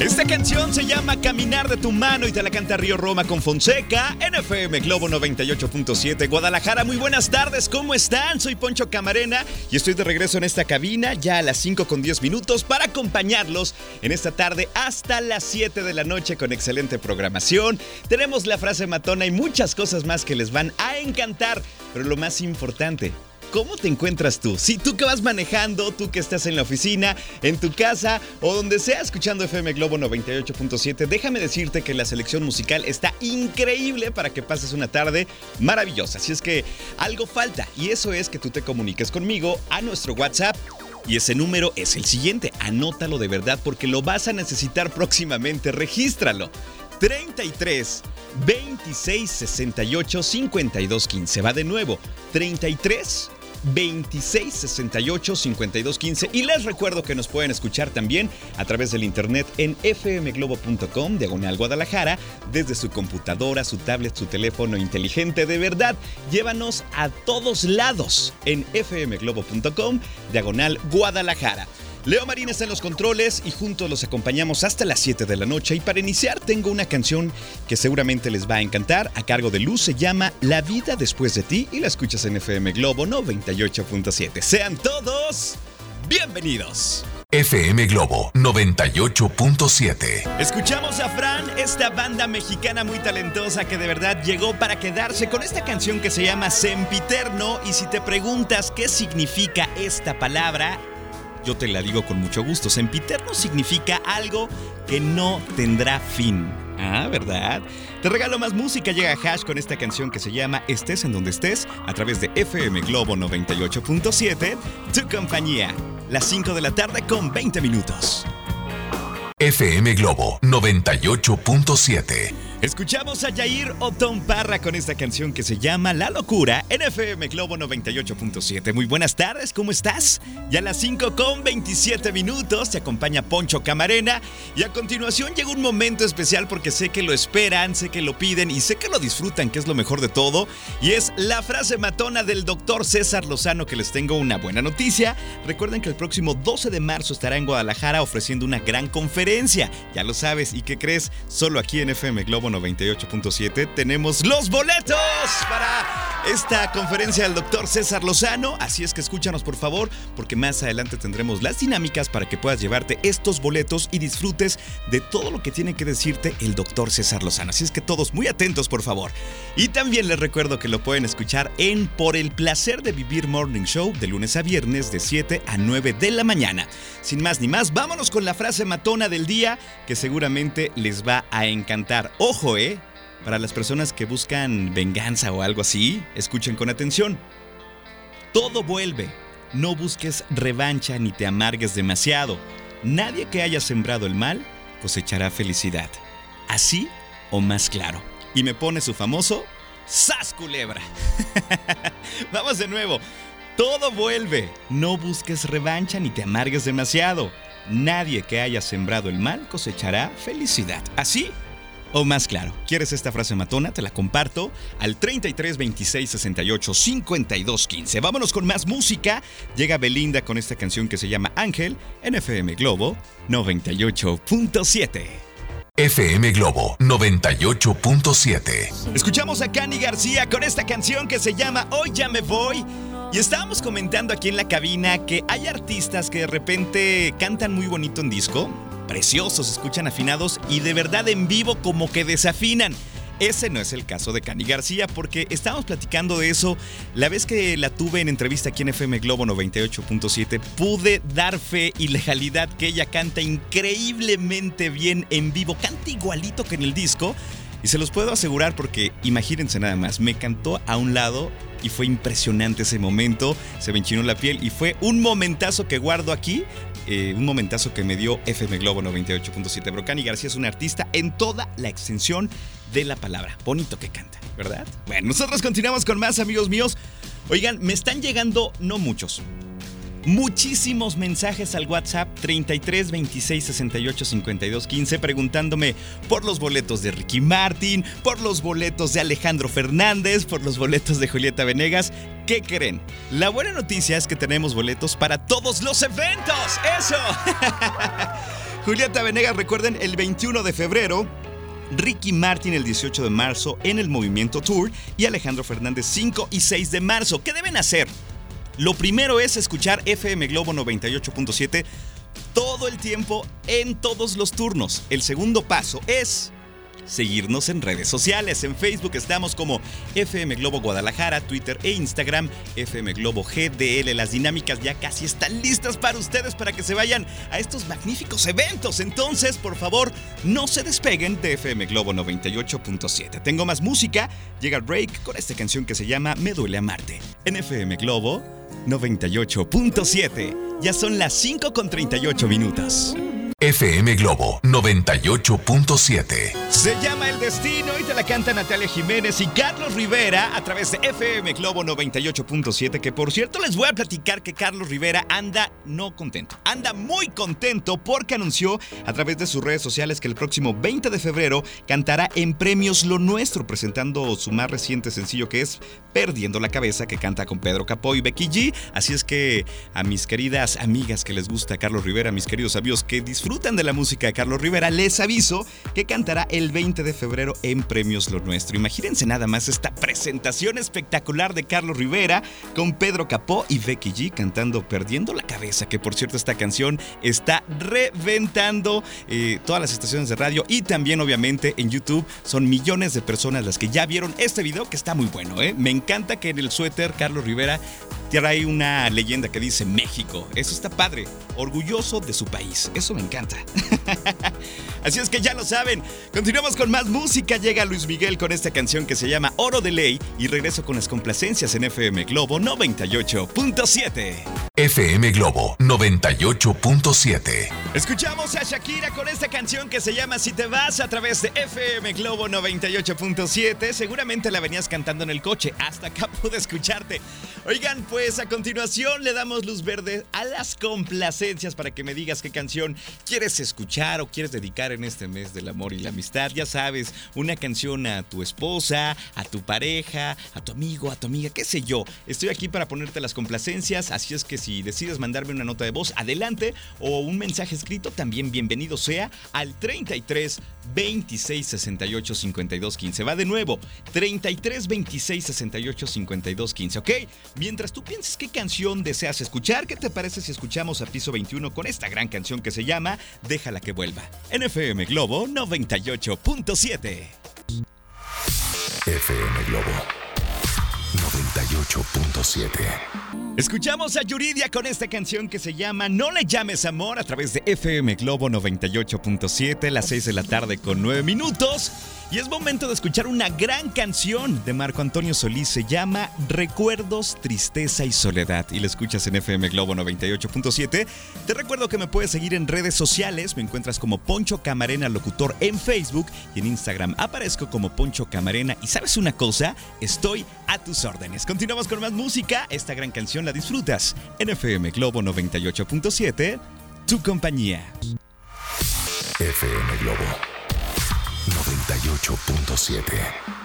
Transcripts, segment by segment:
Esta canción se llama Caminar de tu mano y te la canta Río Roma con Fonseca, NFM Globo 98.7 Guadalajara. Muy buenas tardes, ¿cómo están? Soy Poncho Camarena y estoy de regreso en esta cabina ya a las 5 con 10 minutos para acompañarlos en esta tarde hasta las 7 de la noche con excelente programación. Tenemos la frase matona y muchas cosas más que les van a encantar, pero lo más importante, ¿Cómo te encuentras tú? Si tú que vas manejando, tú que estás en la oficina, en tu casa o donde sea escuchando FM Globo 98.7, déjame decirte que la selección musical está increíble para que pases una tarde maravillosa. Así es que algo falta y eso es que tú te comuniques conmigo a nuestro WhatsApp y ese número es el siguiente. Anótalo de verdad porque lo vas a necesitar próximamente. Regístralo. 33 26 68 52 15. Va de nuevo. 33 26 68 52 15 y les recuerdo que nos pueden escuchar también a través del internet en fmglobo.com diagonal Guadalajara desde su computadora, su tablet, su teléfono inteligente de verdad. Llévanos a todos lados en fmglobo.com diagonal Guadalajara. Leo Marín está en los controles y juntos los acompañamos hasta las 7 de la noche. Y para iniciar tengo una canción que seguramente les va a encantar. A cargo de Luz se llama La vida después de ti y la escuchas en FM Globo 98.7. Sean todos bienvenidos. FM Globo 98.7. Escuchamos a Fran, esta banda mexicana muy talentosa que de verdad llegó para quedarse con esta canción que se llama Sempiterno. Y si te preguntas qué significa esta palabra, yo te la digo con mucho gusto. Sempiterno significa algo que no tendrá fin. Ah, ¿verdad? Te regalo más música. Llega Hash con esta canción que se llama Estés en donde estés a través de FM Globo 98.7, tu compañía. Las 5 de la tarde con 20 minutos. FM Globo 98.7. Escuchamos a Yair Otón Parra con esta canción que se llama La Locura en FM Globo 98.7. Muy buenas tardes, ¿cómo estás? Ya a las 5 con 27 minutos te acompaña Poncho Camarena y a continuación llega un momento especial porque sé que lo esperan, sé que lo piden y sé que lo disfrutan, que es lo mejor de todo. Y es la frase matona del doctor César Lozano que les tengo una buena noticia. Recuerden que el próximo 12 de marzo estará en Guadalajara ofreciendo una gran conferencia. Ya lo sabes, ¿y qué crees? Solo aquí en FM Globo 98.7 tenemos los boletos para esta conferencia del doctor César Lozano. Así es que escúchanos por favor, porque más adelante tendremos las dinámicas para que puedas llevarte estos boletos y disfrutes de todo lo que tiene que decirte el doctor César Lozano. Así es que todos muy atentos por favor. Y también les recuerdo que lo pueden escuchar en Por el placer de vivir Morning Show de lunes a viernes de 7 a 9 de la mañana. Sin más ni más, vámonos con la frase matona del día que seguramente les va a encantar. Ojo, ¿eh? Para las personas que buscan venganza o algo así, escuchen con atención. Todo vuelve. No busques revancha ni te amargues demasiado. Nadie que haya sembrado el mal cosechará felicidad. Así o más claro. Y me pone su famoso ¡Sas culebra! Vamos de nuevo. Todo vuelve. No busques revancha ni te amargues demasiado. Nadie que haya sembrado el mal cosechará felicidad. Así o más claro, ¿quieres esta frase matona? Te la comparto al 33 26 68 52 15. Vámonos con más música. Llega Belinda con esta canción que se llama Ángel en FM Globo 98.7. FM Globo 98.7. Escuchamos a Cani García con esta canción que se llama Hoy ya me voy. Y estábamos comentando aquí en la cabina que hay artistas que de repente cantan muy bonito en disco, preciosos, escuchan afinados y de verdad en vivo como que desafinan. Ese no es el caso de Cani García porque estábamos platicando de eso la vez que la tuve en entrevista aquí en FM Globo 98.7 pude dar fe y legalidad que ella canta increíblemente bien en vivo, canta igualito que en el disco y se los puedo asegurar porque imagínense nada más, me cantó a un lado y fue impresionante ese momento, se me enchinó la piel y fue un momentazo que guardo aquí eh, un momentazo que me dio FM Globo 98.7. Brocani García es un artista en toda la extensión de la palabra. Bonito que canta, ¿verdad? Bueno, nosotros continuamos con más amigos míos. Oigan, me están llegando, no muchos, muchísimos mensajes al WhatsApp 33 26 68 52 15 preguntándome por los boletos de Ricky Martin, por los boletos de Alejandro Fernández, por los boletos de Julieta Venegas. ¿Qué creen? La buena noticia es que tenemos boletos para todos los eventos. ¡Eso! Julieta Venegas, recuerden, el 21 de febrero Ricky Martin el 18 de marzo en el Movimiento Tour y Alejandro Fernández 5 y 6 de marzo. ¿Qué deben hacer? Lo primero es escuchar FM Globo 98.7 todo el tiempo en todos los turnos. El segundo paso es seguirnos en redes sociales. En Facebook estamos como FM Globo Guadalajara, Twitter e Instagram, FM Globo GDL. Las dinámicas ya casi están listas para ustedes para que se vayan a estos magníficos eventos. Entonces, por favor, no se despeguen de FM Globo 98.7. Tengo más música. Llega break con esta canción que se llama Me duele amarte. En FM Globo 98.7. Ya son las 5 con 38 minutos. FM Globo 98.7. Se llama El Destino y te la canta Natalia Jiménez y Carlos Rivera a través de FM Globo 98.7. Que por cierto les voy a platicar que Carlos Rivera anda no contento. Anda muy contento porque anunció a través de sus redes sociales que el próximo 20 de febrero cantará en Premios Lo Nuestro, presentando su más reciente sencillo que es Perdiendo la Cabeza, que canta con Pedro Capó y Becky G. Así es que a mis queridas amigas que les gusta Carlos Rivera, mis queridos amigos que disfrutan disfrutan de la música de Carlos Rivera, les aviso que cantará el 20 de febrero en Premios Lo Nuestro. Imagínense nada más esta presentación espectacular de Carlos Rivera con Pedro Capó y Becky G cantando Perdiendo la Cabeza, que por cierto esta canción está reventando eh, todas las estaciones de radio y también obviamente en YouTube son millones de personas las que ya vieron este video que está muy bueno. ¿eh? Me encanta que en el suéter Carlos Rivera trae una leyenda que dice México. Eso está padre. Orgulloso de su país. Eso me encanta. Así es que ya lo saben. Continuamos con más música. Llega Luis Miguel con esta canción que se llama Oro de Ley y regreso con las complacencias en FM Globo 98.7. FM Globo 98.7. Escuchamos a Shakira con esta canción que se llama Si te vas a través de FM Globo 98.7. Seguramente la venías cantando en el coche. Hasta acá pude escucharte. Oigan, pues a continuación le damos luz verde a las complacencias para que me digas qué canción quieres escuchar o quieres dedicar en este mes del amor y la amistad. Ya sabes, una canción a tu esposa, a tu pareja, a tu amigo, a tu amiga, qué sé yo. Estoy aquí para ponerte las complacencias, así es que si decides mandarme una nota de voz, adelante, o un mensaje escrito, también bienvenido sea al 33 26 68 52 15. Va de nuevo, 33 26 68 52 15, ¿ok? Mientras tú pienses qué canción deseas escuchar, ¿qué te parece si escuchamos a Piso 21 con esta gran canción que se llama Déjala que vuelva? En FM Globo 98.7. FM Globo 98.7. Escuchamos a Yuridia con esta canción que se llama No le llames amor a través de FM Globo 98.7, las 6 de la tarde con 9 minutos. Y es momento de escuchar una gran canción de Marco Antonio Solís. Se llama Recuerdos, Tristeza y Soledad. Y la escuchas en FM Globo 98.7. Te recuerdo que me puedes seguir en redes sociales. Me encuentras como Poncho Camarena Locutor en Facebook y en Instagram. Aparezco como Poncho Camarena. Y sabes una cosa, estoy a tus órdenes. Continuamos con más música. Esta gran canción la disfrutas en FM Globo 98.7. Tu compañía. FM Globo 98.7.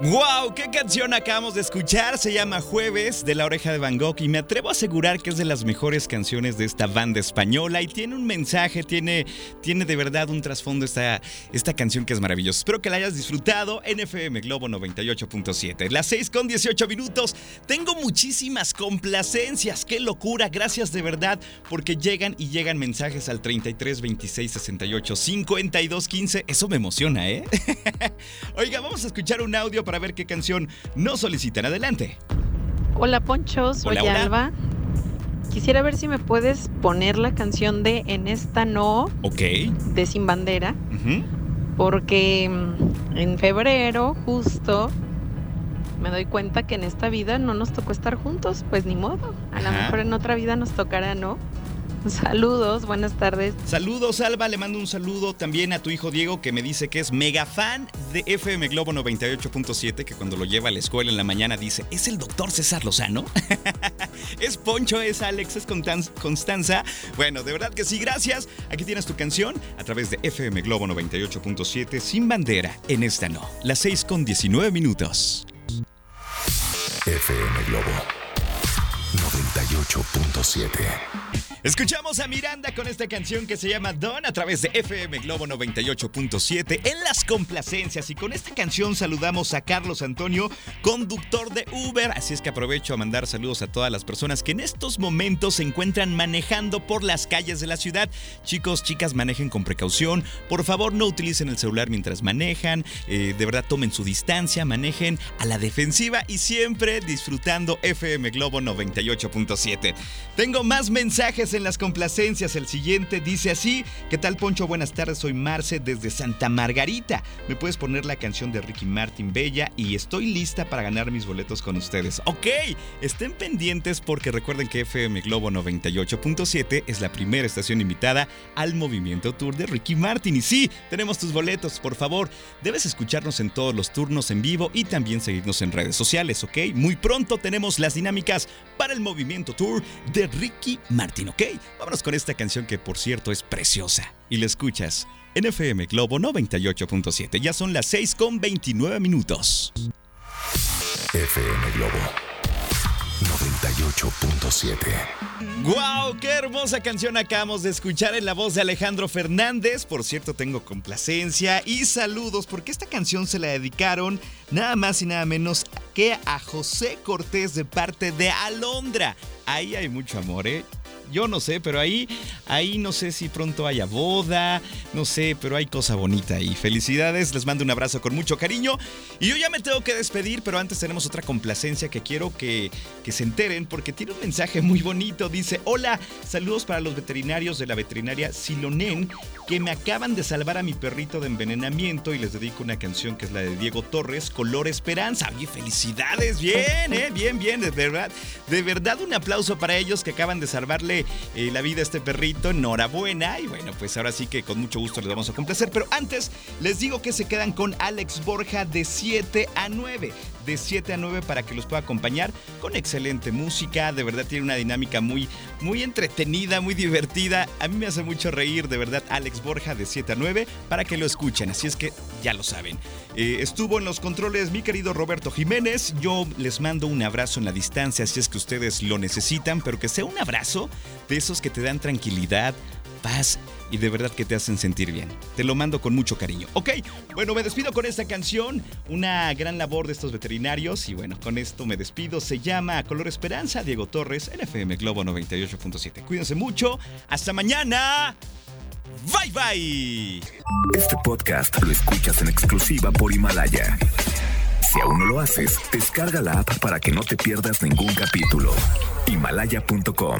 ¡Wow! ¿Qué canción acabamos de escuchar? Se llama Jueves de la oreja de Van Gogh y me atrevo a asegurar que es de las mejores canciones de esta banda española y tiene un mensaje, tiene, tiene de verdad un trasfondo esta, esta canción que es maravillosa. Espero que la hayas disfrutado en FM Globo 98.7. Las 6 con 18 minutos. Tengo muchísimas complacencias. ¡Qué locura! Gracias de verdad porque llegan y llegan mensajes al 33 26 68 52 15. Eso me emociona, ¿eh? Oiga, vamos a escuchar un audio para ver qué canción nos solicitan. Adelante. Hola Poncho, soy Alba. Quisiera ver si me puedes poner la canción de En esta no. Ok. De Sin Bandera. Porque mm, en febrero, justo, me doy cuenta que en esta vida no nos tocó estar juntos. Pues ni modo. A lo mejor en otra vida nos tocará, ¿no? Saludos, buenas tardes. Saludos, Alba. Le mando un saludo también a tu hijo Diego, que me dice que es mega fan de FM Globo 98.7, que cuando lo lleva a la escuela en la mañana dice, ¿es el doctor César Lozano? es Poncho, es Alex, es Constanza. Bueno, de verdad que sí, gracias. Aquí tienes tu canción a través de FM Globo 98.7, sin bandera, en esta no. Las 6 con 19 minutos. FM Globo 98.7. Escuchamos a Miranda con esta canción que se llama Don a través de FM Globo 98.7 en las complacencias. Y con esta canción saludamos a Carlos Antonio, conductor de Uber. Así es que aprovecho a mandar saludos a todas las personas que en estos momentos se encuentran manejando por las calles de la ciudad. Chicos, chicas, manejen con precaución. Por favor, no utilicen el celular mientras manejan. Eh, de verdad, tomen su distancia, manejen a la defensiva y siempre disfrutando FM Globo 98.7. Tengo más mensajes en las complacencias. El siguiente dice así: ¿Qué tal, Poncho? Buenas tardes, soy Marce desde Santa Margarita. ¿Me puedes poner la canción de Ricky Martin Bella? Y estoy lista para ganar mis boletos con ustedes. Ok, estén pendientes porque recuerden que FM Globo 98.7 es la primera estación invitada al movimiento tour de Ricky Martin. Y sí, tenemos tus boletos, por favor. Debes escucharnos en todos los turnos en vivo y también seguirnos en redes sociales, ¿ok? Muy pronto tenemos las dinámicas el movimiento tour de Ricky Martin, Ok, vámonos con esta canción que por cierto es preciosa. Y la escuchas en FM Globo 98.7. Ya son las 6 con 29 minutos. FM Globo 98.7. ¡Wow! ¡Qué hermosa canción acabamos de escuchar en la voz de Alejandro Fernández! Por cierto, tengo complacencia y saludos porque esta canción se la dedicaron nada más y nada menos que a José Cortés de parte de Alondra. Ahí hay mucho amor, ¿eh? Yo no sé, pero ahí, ahí no sé si pronto haya boda, no sé, pero hay cosa bonita ahí. Felicidades, les mando un abrazo con mucho cariño. Y yo ya me tengo que despedir, pero antes tenemos otra complacencia que quiero que, que se enteren porque tiene un mensaje muy bonito. Dice, hola, saludos para los veterinarios de la veterinaria Silonen que me acaban de salvar a mi perrito de envenenamiento y les dedico una canción que es la de Diego Torres, Color Esperanza. Oye, felicidades, bien, eh, bien, bien, de verdad. De verdad un aplauso para ellos que acaban de eh, la vida a este perrito. Enhorabuena. Y bueno, pues ahora sí que con mucho gusto les vamos a complacer. Pero antes les digo que se quedan con Alex Borja de 7 a 9 de 7 a 9 para que los pueda acompañar con excelente música. De verdad tiene una dinámica muy, muy entretenida, muy divertida. A mí me hace mucho reír, de verdad, Alex Borja de 7 a 9 para que lo escuchen. Así es que ya lo saben. Eh, estuvo en los controles mi querido Roberto Jiménez. Yo les mando un abrazo en la distancia si es que ustedes lo necesitan, pero que sea un abrazo de esos que te dan tranquilidad, paz y de verdad que te hacen sentir bien. Te lo mando con mucho cariño. Ok, bueno, me despido con esta canción, una gran labor de estos veterinarios y bueno, con esto me despido. Se llama Color Esperanza, Diego Torres, NFM Globo 98.7. Cuídense mucho, hasta mañana. Bye bye. Este podcast lo escuchas en exclusiva por Himalaya. Si aún no lo haces, descarga la app para que no te pierdas ningún capítulo. Himalaya.com